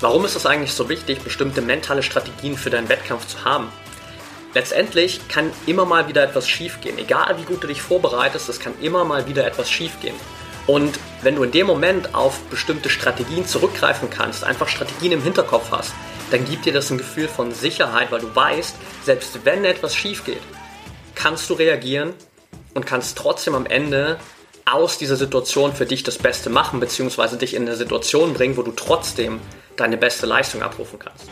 Warum ist es eigentlich so wichtig, bestimmte mentale Strategien für deinen Wettkampf zu haben? Letztendlich kann immer mal wieder etwas schiefgehen. Egal wie gut du dich vorbereitest, es kann immer mal wieder etwas schiefgehen. Und wenn du in dem Moment auf bestimmte Strategien zurückgreifen kannst, einfach Strategien im Hinterkopf hast, dann gibt dir das ein Gefühl von Sicherheit, weil du weißt, selbst wenn etwas schief geht, kannst du reagieren und kannst trotzdem am Ende aus dieser Situation für dich das Beste machen, beziehungsweise dich in eine Situation bringen, wo du trotzdem deine beste Leistung abrufen kannst.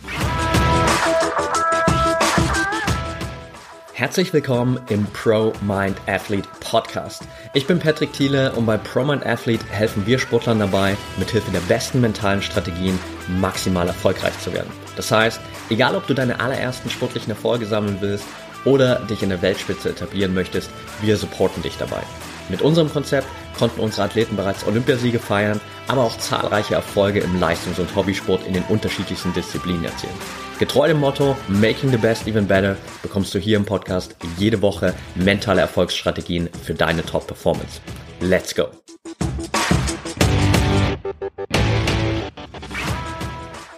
Herzlich willkommen im Pro Mind Athlete Podcast. Ich bin Patrick Thiele und bei Pro Mind Athlete helfen wir Sportlern dabei, mithilfe der besten mentalen Strategien maximal erfolgreich zu werden. Das heißt, egal ob du deine allerersten sportlichen Erfolge sammeln willst oder dich in der Weltspitze etablieren möchtest, wir supporten dich dabei. Mit unserem Konzept konnten unsere Athleten bereits Olympiasiege feiern, aber auch zahlreiche Erfolge im Leistungs- und Hobbysport in den unterschiedlichsten Disziplinen erzielen. Getreu dem Motto Making the Best Even Better bekommst du hier im Podcast jede Woche mentale Erfolgsstrategien für deine Top-Performance. Let's go!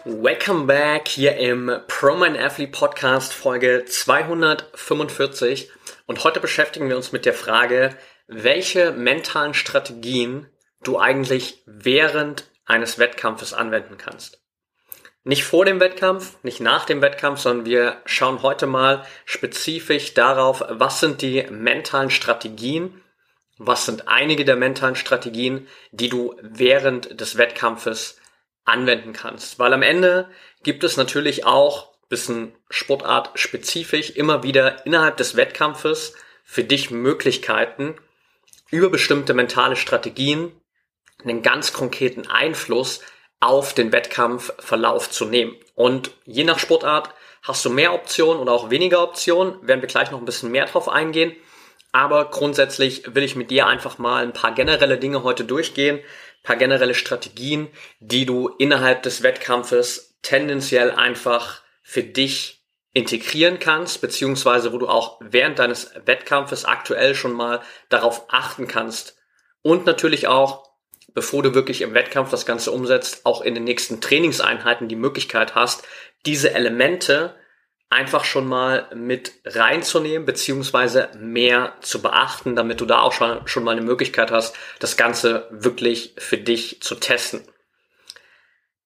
Welcome back hier im ProMind Athlete Podcast Folge 245 und heute beschäftigen wir uns mit der Frage, welche mentalen Strategien du eigentlich während eines Wettkampfes anwenden kannst. Nicht vor dem Wettkampf, nicht nach dem Wettkampf, sondern wir schauen heute mal spezifisch darauf, was sind die mentalen Strategien, was sind einige der mentalen Strategien, die du während des Wettkampfes anwenden kannst. Weil am Ende gibt es natürlich auch bisschen Sportart spezifisch immer wieder innerhalb des Wettkampfes für dich Möglichkeiten, über bestimmte mentale Strategien einen ganz konkreten Einfluss auf den Wettkampfverlauf zu nehmen. Und je nach Sportart hast du mehr Optionen oder auch weniger Optionen, werden wir gleich noch ein bisschen mehr drauf eingehen. Aber grundsätzlich will ich mit dir einfach mal ein paar generelle Dinge heute durchgehen, paar generelle Strategien, die du innerhalb des Wettkampfes tendenziell einfach für dich integrieren kannst, beziehungsweise wo du auch während deines Wettkampfes aktuell schon mal darauf achten kannst. Und natürlich auch, bevor du wirklich im Wettkampf das Ganze umsetzt, auch in den nächsten Trainingseinheiten die Möglichkeit hast, diese Elemente einfach schon mal mit reinzunehmen, beziehungsweise mehr zu beachten, damit du da auch schon, schon mal eine Möglichkeit hast, das Ganze wirklich für dich zu testen.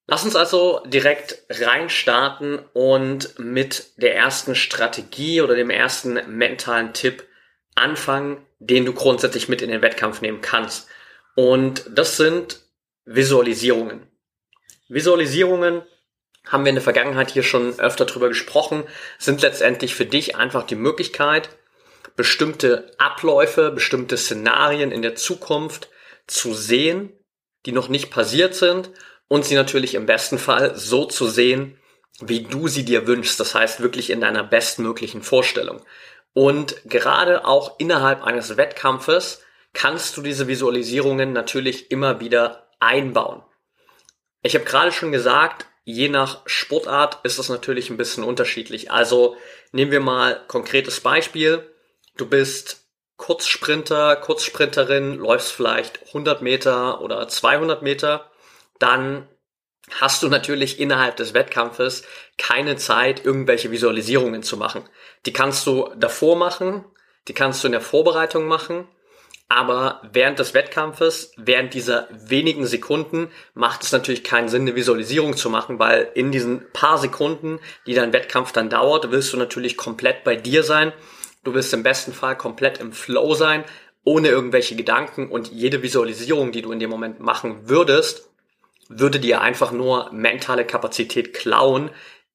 Lass uns also direkt reinstarten und mit der ersten Strategie oder dem ersten mentalen Tipp anfangen, den du grundsätzlich mit in den Wettkampf nehmen kannst. Und das sind Visualisierungen. Visualisierungen haben wir in der Vergangenheit hier schon öfter drüber gesprochen, sind letztendlich für dich einfach die Möglichkeit, bestimmte Abläufe, bestimmte Szenarien in der Zukunft zu sehen, die noch nicht passiert sind und sie natürlich im besten Fall so zu sehen, wie du sie dir wünschst. Das heißt wirklich in deiner bestmöglichen Vorstellung. Und gerade auch innerhalb eines Wettkampfes kannst du diese Visualisierungen natürlich immer wieder einbauen. Ich habe gerade schon gesagt, je nach Sportart ist es natürlich ein bisschen unterschiedlich. Also nehmen wir mal konkretes Beispiel. Du bist Kurzsprinter, Kurzsprinterin, läufst vielleicht 100 Meter oder 200 Meter dann hast du natürlich innerhalb des Wettkampfes keine Zeit, irgendwelche Visualisierungen zu machen. Die kannst du davor machen, die kannst du in der Vorbereitung machen, aber während des Wettkampfes, während dieser wenigen Sekunden, macht es natürlich keinen Sinn, eine Visualisierung zu machen, weil in diesen paar Sekunden, die dein Wettkampf dann dauert, willst du natürlich komplett bei dir sein. Du willst im besten Fall komplett im Flow sein, ohne irgendwelche Gedanken und jede Visualisierung, die du in dem Moment machen würdest, würde dir einfach nur mentale Kapazität klauen,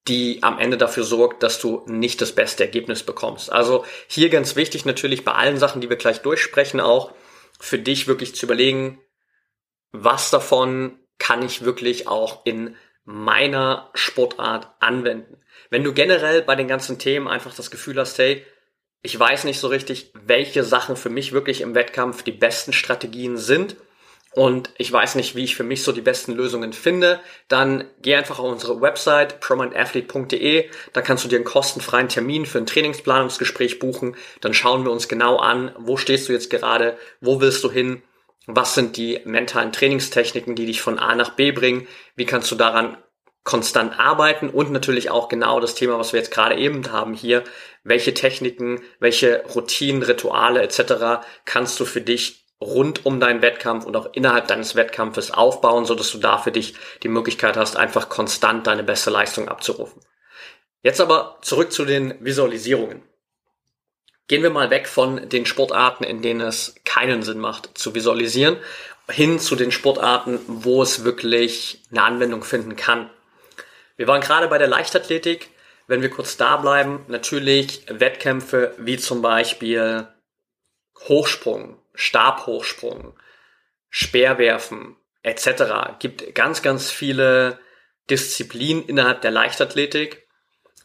die am Ende dafür sorgt, dass du nicht das beste Ergebnis bekommst. Also hier ganz wichtig natürlich bei allen Sachen, die wir gleich durchsprechen, auch für dich wirklich zu überlegen, was davon kann ich wirklich auch in meiner Sportart anwenden. Wenn du generell bei den ganzen Themen einfach das Gefühl hast, hey, ich weiß nicht so richtig, welche Sachen für mich wirklich im Wettkampf die besten Strategien sind und ich weiß nicht, wie ich für mich so die besten Lösungen finde, dann geh einfach auf unsere Website prominentathlete.de, da kannst du dir einen kostenfreien Termin für ein Trainingsplanungsgespräch buchen, dann schauen wir uns genau an, wo stehst du jetzt gerade, wo willst du hin, was sind die mentalen Trainingstechniken, die dich von A nach B bringen, wie kannst du daran konstant arbeiten und natürlich auch genau das Thema, was wir jetzt gerade eben haben hier, welche Techniken, welche Routinen, Rituale etc. kannst du für dich rund um deinen Wettkampf und auch innerhalb deines Wettkampfes aufbauen, so dass du da für dich die Möglichkeit hast, einfach konstant deine beste Leistung abzurufen. Jetzt aber zurück zu den Visualisierungen. Gehen wir mal weg von den Sportarten, in denen es keinen Sinn macht zu visualisieren, hin zu den Sportarten, wo es wirklich eine Anwendung finden kann. Wir waren gerade bei der Leichtathletik. Wenn wir kurz da bleiben, natürlich Wettkämpfe wie zum Beispiel Hochsprung, Stabhochsprung, Speerwerfen etc. gibt ganz, ganz viele Disziplinen innerhalb der Leichtathletik,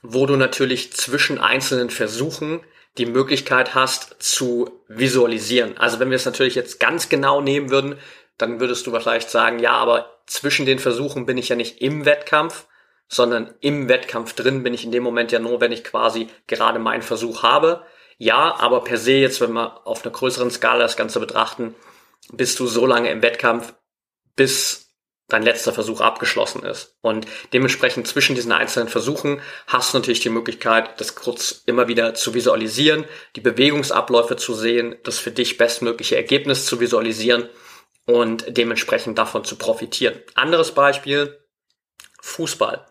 wo du natürlich zwischen einzelnen Versuchen die Möglichkeit hast zu visualisieren. Also wenn wir es natürlich jetzt ganz genau nehmen würden, dann würdest du vielleicht sagen, ja, aber zwischen den Versuchen bin ich ja nicht im Wettkampf, sondern im Wettkampf drin bin ich in dem Moment ja nur, wenn ich quasi gerade meinen Versuch habe. Ja, aber per se jetzt, wenn wir auf einer größeren Skala das Ganze betrachten, bist du so lange im Wettkampf, bis dein letzter Versuch abgeschlossen ist. Und dementsprechend zwischen diesen einzelnen Versuchen hast du natürlich die Möglichkeit, das kurz immer wieder zu visualisieren, die Bewegungsabläufe zu sehen, das für dich bestmögliche Ergebnis zu visualisieren und dementsprechend davon zu profitieren. Anderes Beispiel, Fußball.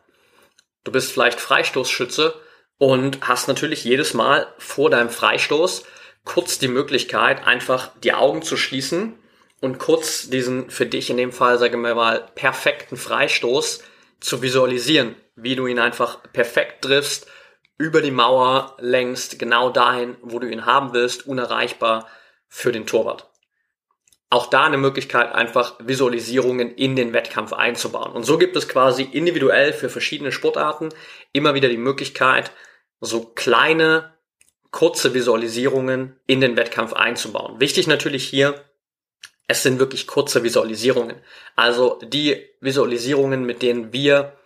Du bist vielleicht Freistoßschütze und hast natürlich jedes Mal vor deinem Freistoß kurz die Möglichkeit, einfach die Augen zu schließen und kurz diesen für dich in dem Fall, sagen wir mal, perfekten Freistoß zu visualisieren, wie du ihn einfach perfekt triffst, über die Mauer längst, genau dahin, wo du ihn haben willst, unerreichbar für den Torwart auch da eine Möglichkeit, einfach Visualisierungen in den Wettkampf einzubauen. Und so gibt es quasi individuell für verschiedene Sportarten immer wieder die Möglichkeit, so kleine, kurze Visualisierungen in den Wettkampf einzubauen. Wichtig natürlich hier, es sind wirklich kurze Visualisierungen. Also die Visualisierungen, mit denen wir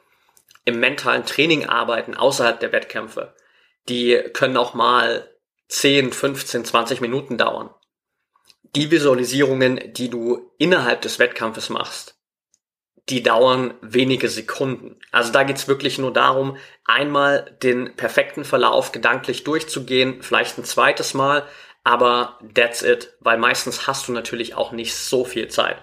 im mentalen Training arbeiten, außerhalb der Wettkämpfe, die können auch mal 10, 15, 20 Minuten dauern die Visualisierungen, die du innerhalb des Wettkampfes machst, die dauern wenige Sekunden. Also da geht's wirklich nur darum, einmal den perfekten Verlauf gedanklich durchzugehen, vielleicht ein zweites Mal, aber that's it, weil meistens hast du natürlich auch nicht so viel Zeit.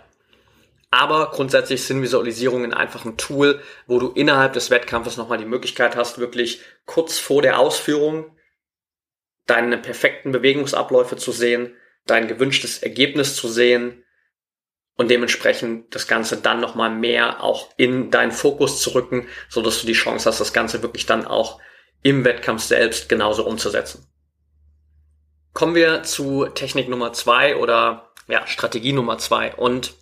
Aber grundsätzlich sind Visualisierungen einfach ein Tool, wo du innerhalb des Wettkampfes nochmal die Möglichkeit hast, wirklich kurz vor der Ausführung deine perfekten Bewegungsabläufe zu sehen, dein gewünschtes Ergebnis zu sehen und dementsprechend das Ganze dann nochmal mehr auch in deinen Fokus zu rücken, so dass du die Chance hast, das Ganze wirklich dann auch im Wettkampf selbst genauso umzusetzen. Kommen wir zu Technik Nummer zwei oder ja, Strategie Nummer zwei. Und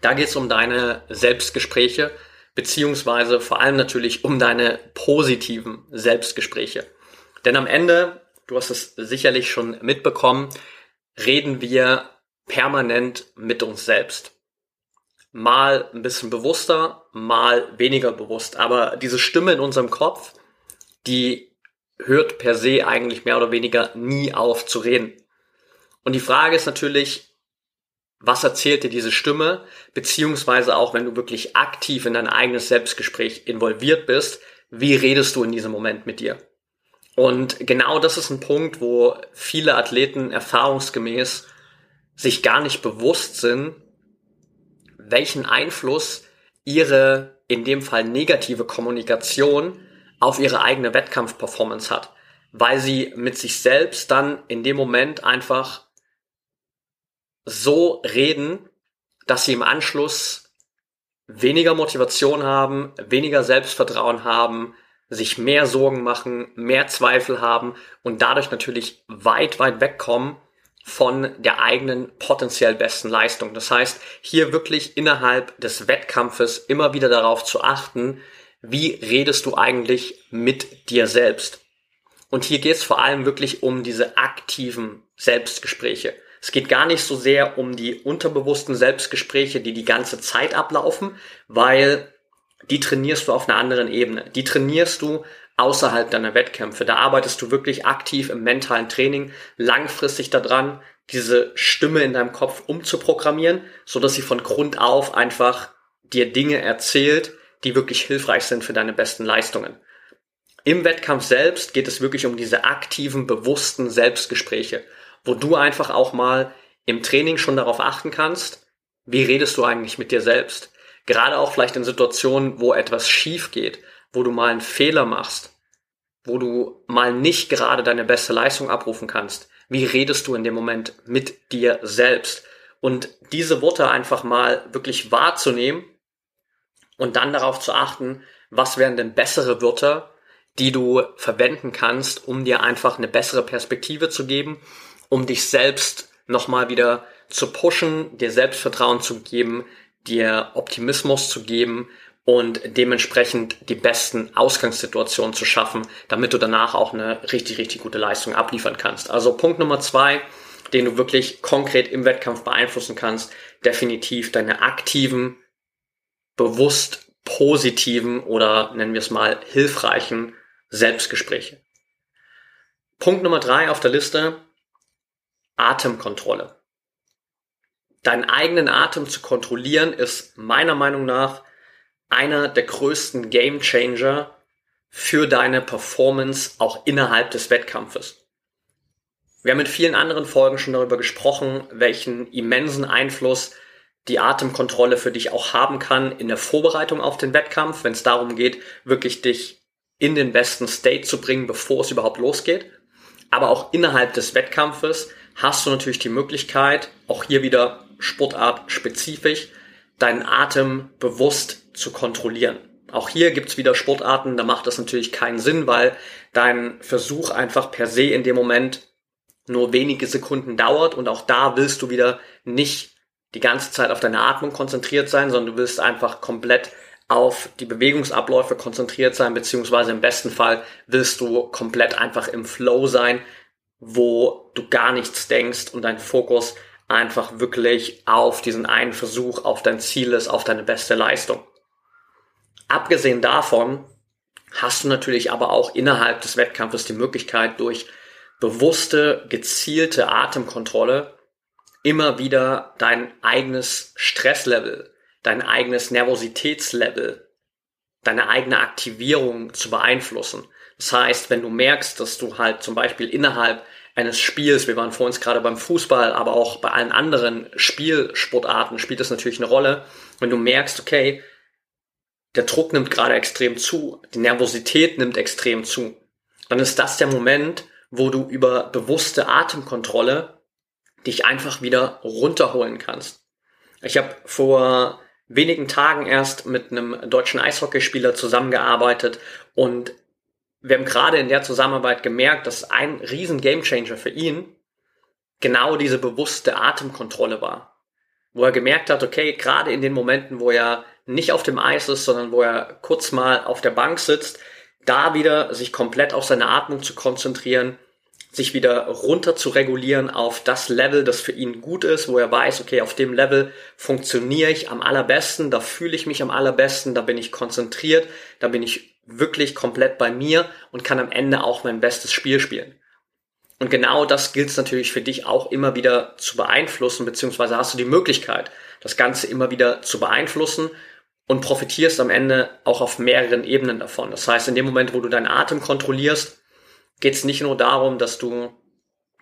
da geht es um deine Selbstgespräche, beziehungsweise vor allem natürlich um deine positiven Selbstgespräche. Denn am Ende, du hast es sicherlich schon mitbekommen, reden wir permanent mit uns selbst. Mal ein bisschen bewusster, mal weniger bewusst. Aber diese Stimme in unserem Kopf, die hört per se eigentlich mehr oder weniger nie auf zu reden. Und die Frage ist natürlich, was erzählt dir diese Stimme? Beziehungsweise auch, wenn du wirklich aktiv in dein eigenes Selbstgespräch involviert bist, wie redest du in diesem Moment mit dir? Und genau das ist ein Punkt, wo viele Athleten erfahrungsgemäß sich gar nicht bewusst sind, welchen Einfluss ihre in dem Fall negative Kommunikation auf ihre eigene Wettkampfperformance hat, weil sie mit sich selbst dann in dem Moment einfach so reden, dass sie im Anschluss weniger Motivation haben, weniger Selbstvertrauen haben, sich mehr Sorgen machen, mehr Zweifel haben und dadurch natürlich weit, weit wegkommen von der eigenen potenziell besten Leistung. Das heißt, hier wirklich innerhalb des Wettkampfes immer wieder darauf zu achten, wie redest du eigentlich mit dir selbst. Und hier geht es vor allem wirklich um diese aktiven Selbstgespräche. Es geht gar nicht so sehr um die unterbewussten Selbstgespräche, die die ganze Zeit ablaufen, weil die trainierst du auf einer anderen Ebene. Die trainierst du außerhalb deiner Wettkämpfe. Da arbeitest du wirklich aktiv im mentalen Training, langfristig daran, diese Stimme in deinem Kopf umzuprogrammieren, so dass sie von Grund auf einfach dir Dinge erzählt, die wirklich hilfreich sind für deine besten Leistungen. Im Wettkampf selbst geht es wirklich um diese aktiven, bewussten Selbstgespräche, wo du einfach auch mal im Training schon darauf achten kannst, wie redest du eigentlich mit dir selbst? Gerade auch vielleicht in Situationen, wo etwas schief geht, wo du mal einen Fehler machst, wo du mal nicht gerade deine beste Leistung abrufen kannst. Wie redest du in dem Moment mit dir selbst? Und diese Worte einfach mal wirklich wahrzunehmen und dann darauf zu achten, was wären denn bessere Wörter, die du verwenden kannst, um dir einfach eine bessere Perspektive zu geben, um dich selbst nochmal wieder zu pushen, dir Selbstvertrauen zu geben, dir Optimismus zu geben und dementsprechend die besten Ausgangssituationen zu schaffen, damit du danach auch eine richtig, richtig gute Leistung abliefern kannst. Also Punkt Nummer zwei, den du wirklich konkret im Wettkampf beeinflussen kannst, definitiv deine aktiven, bewusst positiven oder nennen wir es mal hilfreichen Selbstgespräche. Punkt Nummer drei auf der Liste, Atemkontrolle. Deinen eigenen Atem zu kontrollieren ist meiner Meinung nach einer der größten Game Changer für deine Performance auch innerhalb des Wettkampfes. Wir haben in vielen anderen Folgen schon darüber gesprochen, welchen immensen Einfluss die Atemkontrolle für dich auch haben kann in der Vorbereitung auf den Wettkampf, wenn es darum geht, wirklich dich in den besten State zu bringen, bevor es überhaupt losgeht. Aber auch innerhalb des Wettkampfes hast du natürlich die Möglichkeit, auch hier wieder Sportart spezifisch, deinen Atem bewusst zu kontrollieren. Auch hier gibt's wieder Sportarten, da macht das natürlich keinen Sinn, weil dein Versuch einfach per se in dem Moment nur wenige Sekunden dauert und auch da willst du wieder nicht die ganze Zeit auf deine Atmung konzentriert sein, sondern du willst einfach komplett auf die Bewegungsabläufe konzentriert sein, beziehungsweise im besten Fall willst du komplett einfach im Flow sein, wo du gar nichts denkst und dein Fokus einfach wirklich auf diesen einen Versuch, auf dein Ziel ist, auf deine beste Leistung. Abgesehen davon hast du natürlich aber auch innerhalb des Wettkampfes die Möglichkeit, durch bewusste, gezielte Atemkontrolle immer wieder dein eigenes Stresslevel, dein eigenes Nervositätslevel, deine eigene Aktivierung zu beeinflussen. Das heißt, wenn du merkst, dass du halt zum Beispiel innerhalb eines Spiels, wir waren vor uns gerade beim Fußball, aber auch bei allen anderen Spielsportarten spielt das natürlich eine Rolle, wenn du merkst, okay, der Druck nimmt gerade extrem zu, die Nervosität nimmt extrem zu, dann ist das der Moment, wo du über bewusste Atemkontrolle dich einfach wieder runterholen kannst. Ich habe vor wenigen Tagen erst mit einem deutschen Eishockeyspieler zusammengearbeitet und wir haben gerade in der Zusammenarbeit gemerkt, dass ein riesen Gamechanger für ihn genau diese bewusste Atemkontrolle war. Wo er gemerkt hat, okay, gerade in den Momenten, wo er nicht auf dem Eis ist, sondern wo er kurz mal auf der Bank sitzt, da wieder sich komplett auf seine Atmung zu konzentrieren, sich wieder runter zu regulieren auf das Level, das für ihn gut ist, wo er weiß, okay, auf dem Level funktioniere ich am allerbesten, da fühle ich mich am allerbesten, da bin ich konzentriert, da bin ich wirklich komplett bei mir und kann am Ende auch mein bestes Spiel spielen. Und genau das gilt es natürlich für dich auch immer wieder zu beeinflussen, beziehungsweise hast du die Möglichkeit, das Ganze immer wieder zu beeinflussen und profitierst am Ende auch auf mehreren Ebenen davon. Das heißt, in dem Moment, wo du deinen Atem kontrollierst, geht es nicht nur darum, dass du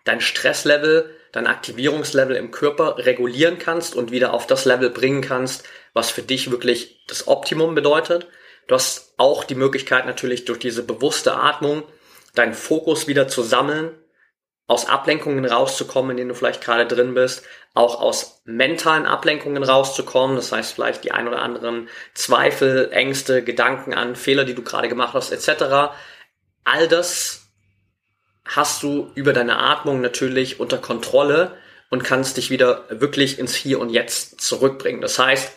dein Stresslevel, dein Aktivierungslevel im Körper regulieren kannst und wieder auf das Level bringen kannst, was für dich wirklich das Optimum bedeutet, Du hast auch die Möglichkeit natürlich durch diese bewusste Atmung deinen Fokus wieder zu sammeln, aus Ablenkungen rauszukommen, in denen du vielleicht gerade drin bist, auch aus mentalen Ablenkungen rauszukommen, das heißt vielleicht die ein oder anderen Zweifel, Ängste, Gedanken an Fehler, die du gerade gemacht hast, etc. All das hast du über deine Atmung natürlich unter Kontrolle und kannst dich wieder wirklich ins Hier und Jetzt zurückbringen. Das heißt,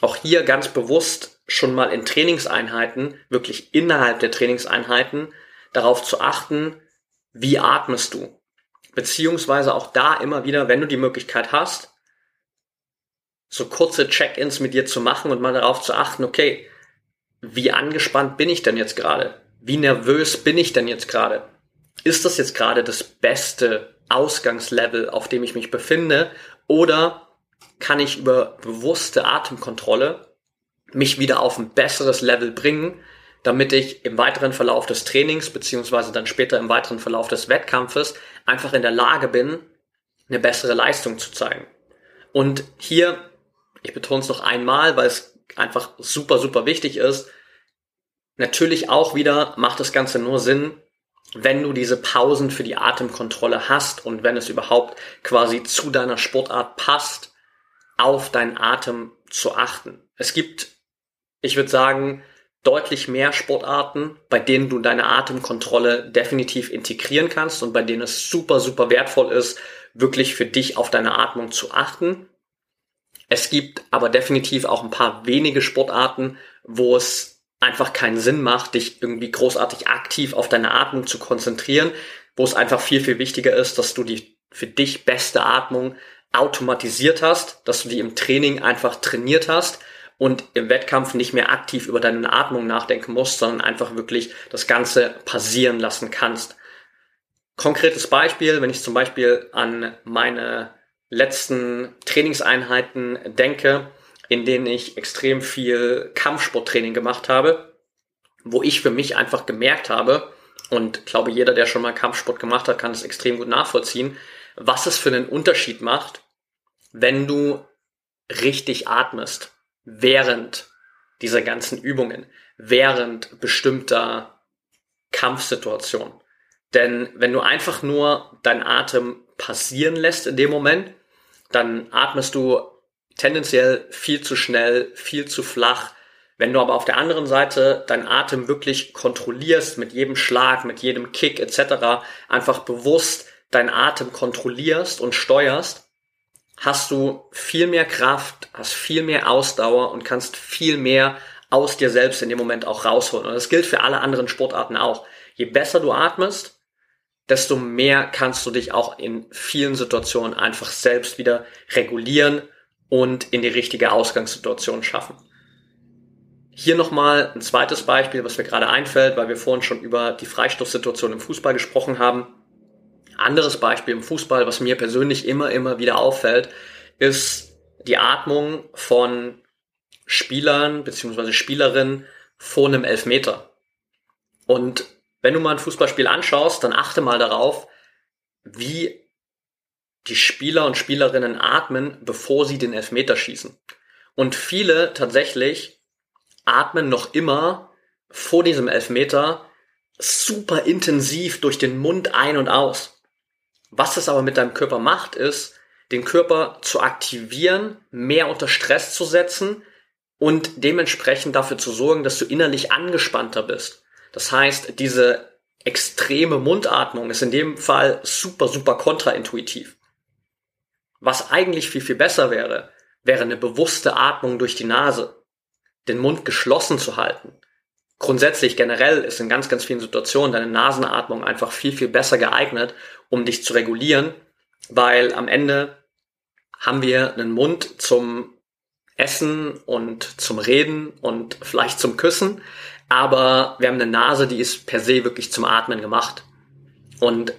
auch hier ganz bewusst schon mal in Trainingseinheiten, wirklich innerhalb der Trainingseinheiten, darauf zu achten, wie atmest du? beziehungsweise auch da immer wieder, wenn du die Möglichkeit hast, so kurze Check-ins mit dir zu machen und mal darauf zu achten, okay, wie angespannt bin ich denn jetzt gerade? Wie nervös bin ich denn jetzt gerade? Ist das jetzt gerade das beste Ausgangslevel, auf dem ich mich befinde? Oder kann ich über bewusste Atemkontrolle mich wieder auf ein besseres Level bringen, damit ich im weiteren Verlauf des Trainings beziehungsweise dann später im weiteren Verlauf des Wettkampfes einfach in der Lage bin, eine bessere Leistung zu zeigen. Und hier, ich betone es noch einmal, weil es einfach super, super wichtig ist, natürlich auch wieder macht das Ganze nur Sinn, wenn du diese Pausen für die Atemkontrolle hast und wenn es überhaupt quasi zu deiner Sportart passt, auf deinen Atem zu achten. Es gibt, ich würde sagen, deutlich mehr Sportarten, bei denen du deine Atemkontrolle definitiv integrieren kannst und bei denen es super, super wertvoll ist, wirklich für dich auf deine Atmung zu achten. Es gibt aber definitiv auch ein paar wenige Sportarten, wo es einfach keinen Sinn macht, dich irgendwie großartig aktiv auf deine Atmung zu konzentrieren, wo es einfach viel, viel wichtiger ist, dass du die für dich beste Atmung automatisiert hast, dass du die im Training einfach trainiert hast und im Wettkampf nicht mehr aktiv über deine Atmung nachdenken musst, sondern einfach wirklich das Ganze passieren lassen kannst. Konkretes Beispiel, wenn ich zum Beispiel an meine letzten Trainingseinheiten denke, in denen ich extrem viel Kampfsporttraining gemacht habe, wo ich für mich einfach gemerkt habe, und glaube, jeder, der schon mal Kampfsport gemacht hat, kann es extrem gut nachvollziehen, was es für einen Unterschied macht, wenn du richtig atmest während dieser ganzen Übungen, während bestimmter Kampfsituationen. Denn wenn du einfach nur deinen Atem passieren lässt in dem Moment, dann atmest du tendenziell viel zu schnell, viel zu flach. Wenn du aber auf der anderen Seite deinen Atem wirklich kontrollierst mit jedem Schlag, mit jedem Kick etc., einfach bewusst deinen Atem kontrollierst und steuerst, hast du viel mehr Kraft, hast viel mehr Ausdauer und kannst viel mehr aus dir selbst in dem Moment auch rausholen. Und das gilt für alle anderen Sportarten auch. Je besser du atmest, desto mehr kannst du dich auch in vielen Situationen einfach selbst wieder regulieren und in die richtige Ausgangssituation schaffen. Hier nochmal ein zweites Beispiel, was mir gerade einfällt, weil wir vorhin schon über die Freistoßsituation im Fußball gesprochen haben. Anderes Beispiel im Fußball, was mir persönlich immer, immer wieder auffällt, ist die Atmung von Spielern bzw. Spielerinnen vor einem Elfmeter. Und wenn du mal ein Fußballspiel anschaust, dann achte mal darauf, wie die Spieler und Spielerinnen atmen, bevor sie den Elfmeter schießen. Und viele tatsächlich atmen noch immer vor diesem Elfmeter super intensiv durch den Mund ein und aus. Was es aber mit deinem Körper macht, ist, den Körper zu aktivieren, mehr unter Stress zu setzen und dementsprechend dafür zu sorgen, dass du innerlich angespannter bist. Das heißt, diese extreme Mundatmung ist in dem Fall super, super kontraintuitiv. Was eigentlich viel, viel besser wäre, wäre eine bewusste Atmung durch die Nase, den Mund geschlossen zu halten, grundsätzlich generell ist in ganz, ganz vielen Situationen deine Nasenatmung einfach viel, viel besser geeignet, um dich zu regulieren, weil am Ende haben wir einen Mund zum Essen und zum Reden und vielleicht zum Küssen, aber wir haben eine Nase, die ist per se wirklich zum Atmen gemacht. Und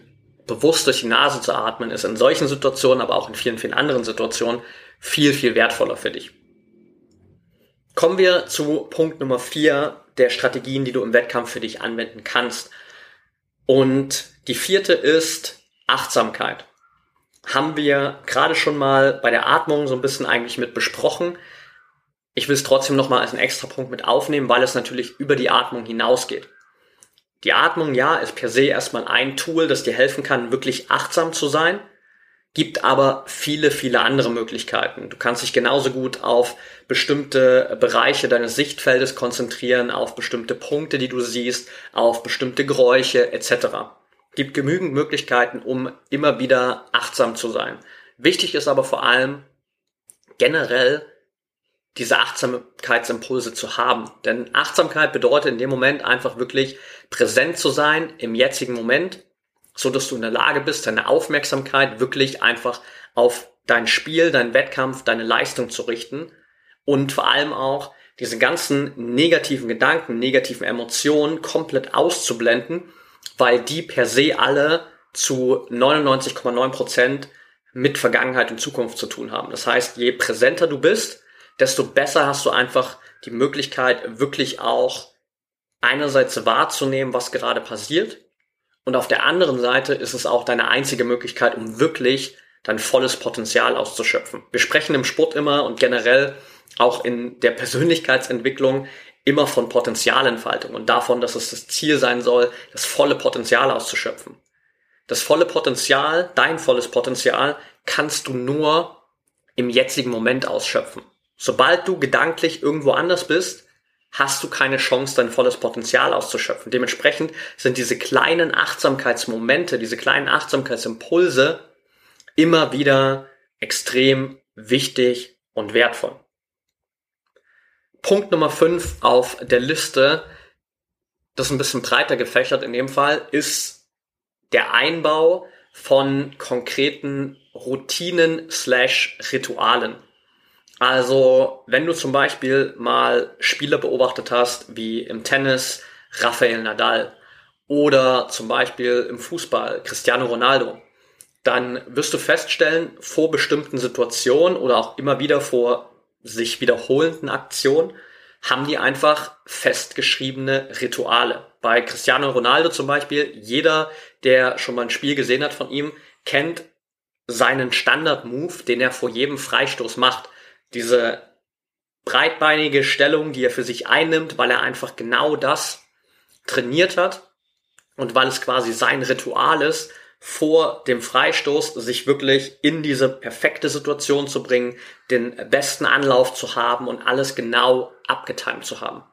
bewusst durch die Nase zu atmen ist in solchen Situationen, aber auch in vielen, vielen anderen Situationen viel, viel wertvoller für dich. Kommen wir zu Punkt Nummer vier der Strategien, die du im Wettkampf für dich anwenden kannst. Und die vierte ist Achtsamkeit. Haben wir gerade schon mal bei der Atmung so ein bisschen eigentlich mit besprochen. Ich will es trotzdem nochmal als einen extra Punkt mit aufnehmen, weil es natürlich über die Atmung hinausgeht. Die Atmung, ja, ist per se erstmal ein Tool, das dir helfen kann, wirklich achtsam zu sein, gibt aber viele, viele andere Möglichkeiten. Du kannst dich genauso gut auf bestimmte Bereiche deines Sichtfeldes konzentrieren, auf bestimmte Punkte, die du siehst, auf bestimmte Geräusche etc. Gibt genügend Möglichkeiten, um immer wieder achtsam zu sein. Wichtig ist aber vor allem generell diese Achtsamkeitsimpulse zu haben. Denn Achtsamkeit bedeutet in dem Moment einfach wirklich präsent zu sein im jetzigen Moment, so dass du in der Lage bist, deine Aufmerksamkeit wirklich einfach auf dein Spiel, deinen Wettkampf, deine Leistung zu richten und vor allem auch diese ganzen negativen Gedanken, negativen Emotionen komplett auszublenden, weil die per se alle zu 99,9 Prozent mit Vergangenheit und Zukunft zu tun haben. Das heißt, je präsenter du bist, desto besser hast du einfach die Möglichkeit, wirklich auch einerseits wahrzunehmen, was gerade passiert. Und auf der anderen Seite ist es auch deine einzige Möglichkeit, um wirklich dein volles Potenzial auszuschöpfen. Wir sprechen im Sport immer und generell auch in der Persönlichkeitsentwicklung immer von Potenzialentfaltung und davon, dass es das Ziel sein soll, das volle Potenzial auszuschöpfen. Das volle Potenzial, dein volles Potenzial, kannst du nur im jetzigen Moment ausschöpfen. Sobald du gedanklich irgendwo anders bist, hast du keine Chance, dein volles Potenzial auszuschöpfen. Dementsprechend sind diese kleinen Achtsamkeitsmomente, diese kleinen Achtsamkeitsimpulse immer wieder extrem wichtig und wertvoll. Punkt Nummer 5 auf der Liste, das ist ein bisschen breiter gefächert in dem Fall, ist der Einbau von konkreten Routinen slash Ritualen. Also, wenn du zum Beispiel mal Spieler beobachtet hast, wie im Tennis Rafael Nadal oder zum Beispiel im Fußball Cristiano Ronaldo, dann wirst du feststellen, vor bestimmten Situationen oder auch immer wieder vor sich wiederholenden Aktionen haben die einfach festgeschriebene Rituale. Bei Cristiano Ronaldo zum Beispiel, jeder, der schon mal ein Spiel gesehen hat von ihm, kennt seinen Standard-Move, den er vor jedem Freistoß macht diese breitbeinige Stellung, die er für sich einnimmt, weil er einfach genau das trainiert hat und weil es quasi sein Ritual ist, vor dem Freistoß sich wirklich in diese perfekte Situation zu bringen, den besten Anlauf zu haben und alles genau abgetimt zu haben.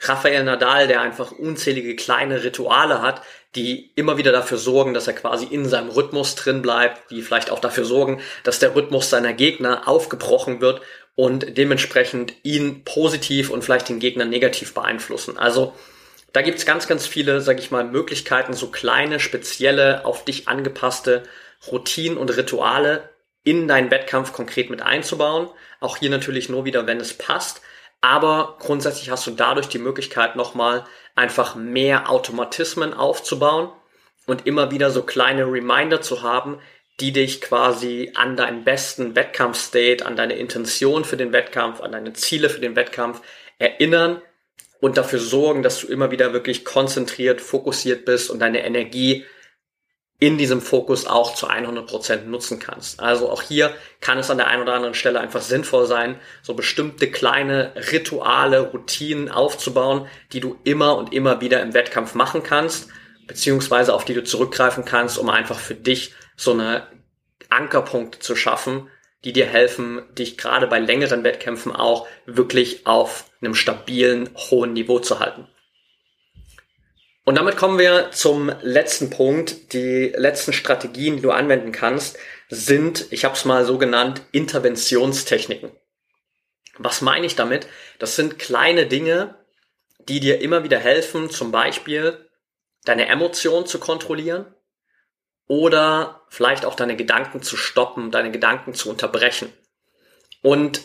Rafael Nadal, der einfach unzählige kleine Rituale hat, die immer wieder dafür sorgen, dass er quasi in seinem Rhythmus drin bleibt, die vielleicht auch dafür sorgen, dass der Rhythmus seiner Gegner aufgebrochen wird und dementsprechend ihn positiv und vielleicht den Gegner negativ beeinflussen. Also da gibt's ganz, ganz viele, sag ich mal, Möglichkeiten, so kleine, spezielle, auf dich angepasste Routinen und Rituale in deinen Wettkampf konkret mit einzubauen. Auch hier natürlich nur wieder, wenn es passt. Aber grundsätzlich hast du dadurch die Möglichkeit, nochmal einfach mehr Automatismen aufzubauen und immer wieder so kleine Reminder zu haben, die dich quasi an deinen besten Wettkampfstate, an deine Intention für den Wettkampf, an deine Ziele für den Wettkampf erinnern und dafür sorgen, dass du immer wieder wirklich konzentriert, fokussiert bist und deine Energie in diesem Fokus auch zu 100% nutzen kannst. Also auch hier kann es an der einen oder anderen Stelle einfach sinnvoll sein, so bestimmte kleine Rituale, Routinen aufzubauen, die du immer und immer wieder im Wettkampf machen kannst, beziehungsweise auf die du zurückgreifen kannst, um einfach für dich so eine Ankerpunkte zu schaffen, die dir helfen, dich gerade bei längeren Wettkämpfen auch wirklich auf einem stabilen, hohen Niveau zu halten. Und damit kommen wir zum letzten Punkt. Die letzten Strategien, die du anwenden kannst, sind, ich habe es mal so genannt, Interventionstechniken. Was meine ich damit? Das sind kleine Dinge, die dir immer wieder helfen, zum Beispiel deine Emotionen zu kontrollieren oder vielleicht auch deine Gedanken zu stoppen, deine Gedanken zu unterbrechen. Und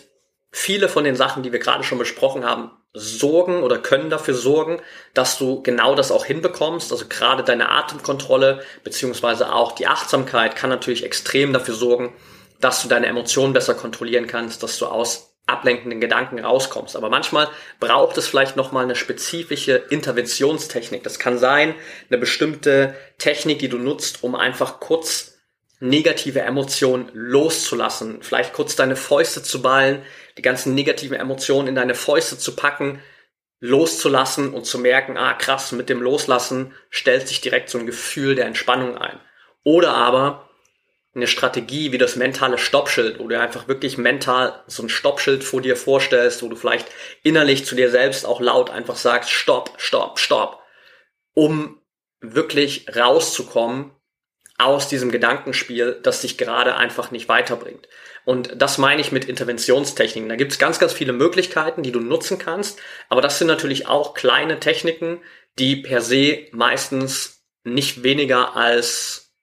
viele von den Sachen, die wir gerade schon besprochen haben, sorgen oder können dafür sorgen, dass du genau das auch hinbekommst. Also gerade deine Atemkontrolle beziehungsweise auch die Achtsamkeit kann natürlich extrem dafür sorgen, dass du deine Emotionen besser kontrollieren kannst, dass du aus ablenkenden Gedanken rauskommst. Aber manchmal braucht es vielleicht nochmal eine spezifische Interventionstechnik. Das kann sein, eine bestimmte Technik, die du nutzt, um einfach kurz negative Emotionen loszulassen. Vielleicht kurz deine Fäuste zu ballen, die ganzen negativen Emotionen in deine Fäuste zu packen, loszulassen und zu merken, ah krass, mit dem Loslassen stellt sich direkt so ein Gefühl der Entspannung ein. Oder aber eine Strategie wie das mentale Stoppschild, wo du einfach wirklich mental so ein Stoppschild vor dir vorstellst, wo du vielleicht innerlich zu dir selbst auch laut einfach sagst, stopp, stopp, stopp, um wirklich rauszukommen aus diesem Gedankenspiel, das dich gerade einfach nicht weiterbringt. Und das meine ich mit Interventionstechniken. Da gibt es ganz, ganz viele Möglichkeiten, die du nutzen kannst, aber das sind natürlich auch kleine Techniken, die per se meistens nicht weniger als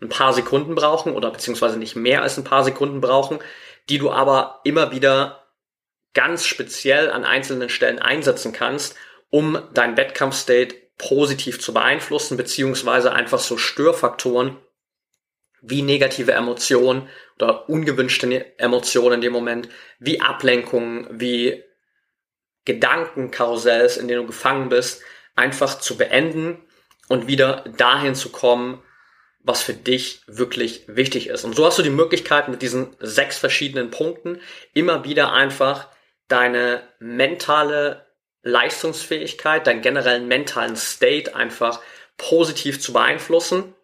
ein paar Sekunden brauchen oder beziehungsweise nicht mehr als ein paar Sekunden brauchen, die du aber immer wieder ganz speziell an einzelnen Stellen einsetzen kannst, um dein Wettkampfstate positiv zu beeinflussen, beziehungsweise einfach so Störfaktoren wie negative Emotionen oder ungewünschte Emotionen in dem Moment, wie Ablenkungen, wie Gedankenkarussells, in denen du gefangen bist, einfach zu beenden und wieder dahin zu kommen, was für dich wirklich wichtig ist. Und so hast du die Möglichkeit mit diesen sechs verschiedenen Punkten immer wieder einfach deine mentale Leistungsfähigkeit, deinen generellen mentalen State einfach positiv zu beeinflussen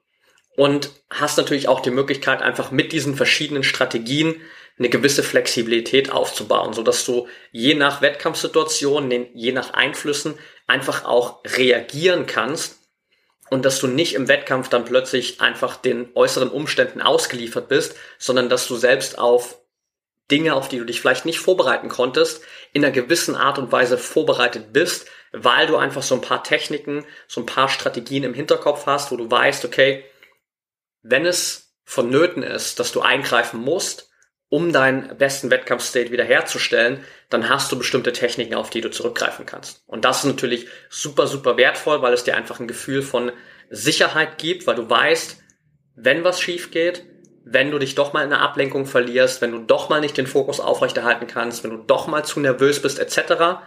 und hast natürlich auch die Möglichkeit, einfach mit diesen verschiedenen Strategien eine gewisse Flexibilität aufzubauen, so dass du je nach Wettkampfsituation, je nach Einflüssen einfach auch reagieren kannst und dass du nicht im Wettkampf dann plötzlich einfach den äußeren Umständen ausgeliefert bist, sondern dass du selbst auf Dinge, auf die du dich vielleicht nicht vorbereiten konntest, in einer gewissen Art und Weise vorbereitet bist, weil du einfach so ein paar Techniken, so ein paar Strategien im Hinterkopf hast, wo du weißt, okay, wenn es vonnöten ist, dass du eingreifen musst, um deinen besten Wettkampfstate wiederherzustellen, dann hast du bestimmte Techniken, auf die du zurückgreifen kannst. Und das ist natürlich super, super wertvoll, weil es dir einfach ein Gefühl von Sicherheit gibt, weil du weißt, wenn was schief geht, wenn du dich doch mal in einer Ablenkung verlierst, wenn du doch mal nicht den Fokus aufrechterhalten kannst, wenn du doch mal zu nervös bist, etc.,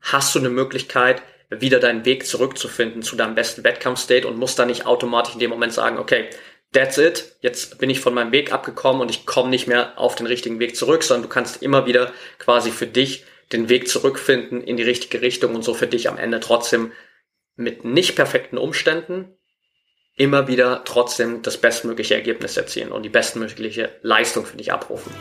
hast du eine Möglichkeit, wieder deinen Weg zurückzufinden zu deinem besten Wettkampfstate und musst dann nicht automatisch in dem Moment sagen, okay, that's it, jetzt bin ich von meinem Weg abgekommen und ich komme nicht mehr auf den richtigen Weg zurück, sondern du kannst immer wieder quasi für dich den Weg zurückfinden in die richtige Richtung und so für dich am Ende trotzdem mit nicht perfekten Umständen, immer wieder trotzdem das bestmögliche Ergebnis erzielen und die bestmögliche Leistung für dich abrufen.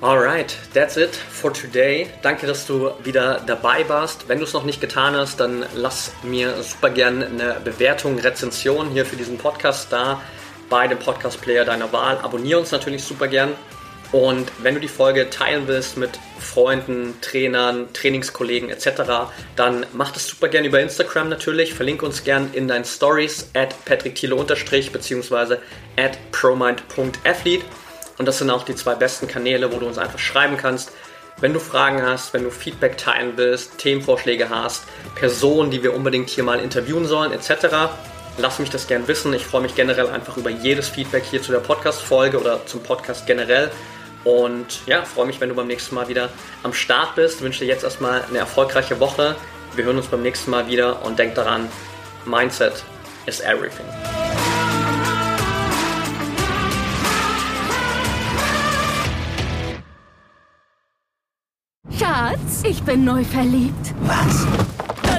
Alright, that's it for today. Danke, dass du wieder dabei warst. Wenn du es noch nicht getan hast, dann lass mir super gerne eine Bewertung, Rezension hier für diesen Podcast da bei dem Podcast-Player deiner Wahl. Abonniere uns natürlich super gern. Und wenn du die Folge teilen willst mit Freunden, Trainern, Trainingskollegen etc., dann mach das super gerne über Instagram natürlich. Verlinke uns gern in deinen Stories at patrickthiele beziehungsweise at promind.athlete. Und das sind auch die zwei besten Kanäle, wo du uns einfach schreiben kannst. Wenn du Fragen hast, wenn du Feedback teilen willst, Themenvorschläge hast, Personen, die wir unbedingt hier mal interviewen sollen, etc., lass mich das gern wissen. Ich freue mich generell einfach über jedes Feedback hier zu der Podcast-Folge oder zum Podcast generell. Und ja, freue mich, wenn du beim nächsten Mal wieder am Start bist. Wünsche dir jetzt erstmal eine erfolgreiche Woche. Wir hören uns beim nächsten Mal wieder und denk daran, Mindset is everything. Schatz, ich bin neu verliebt. Was?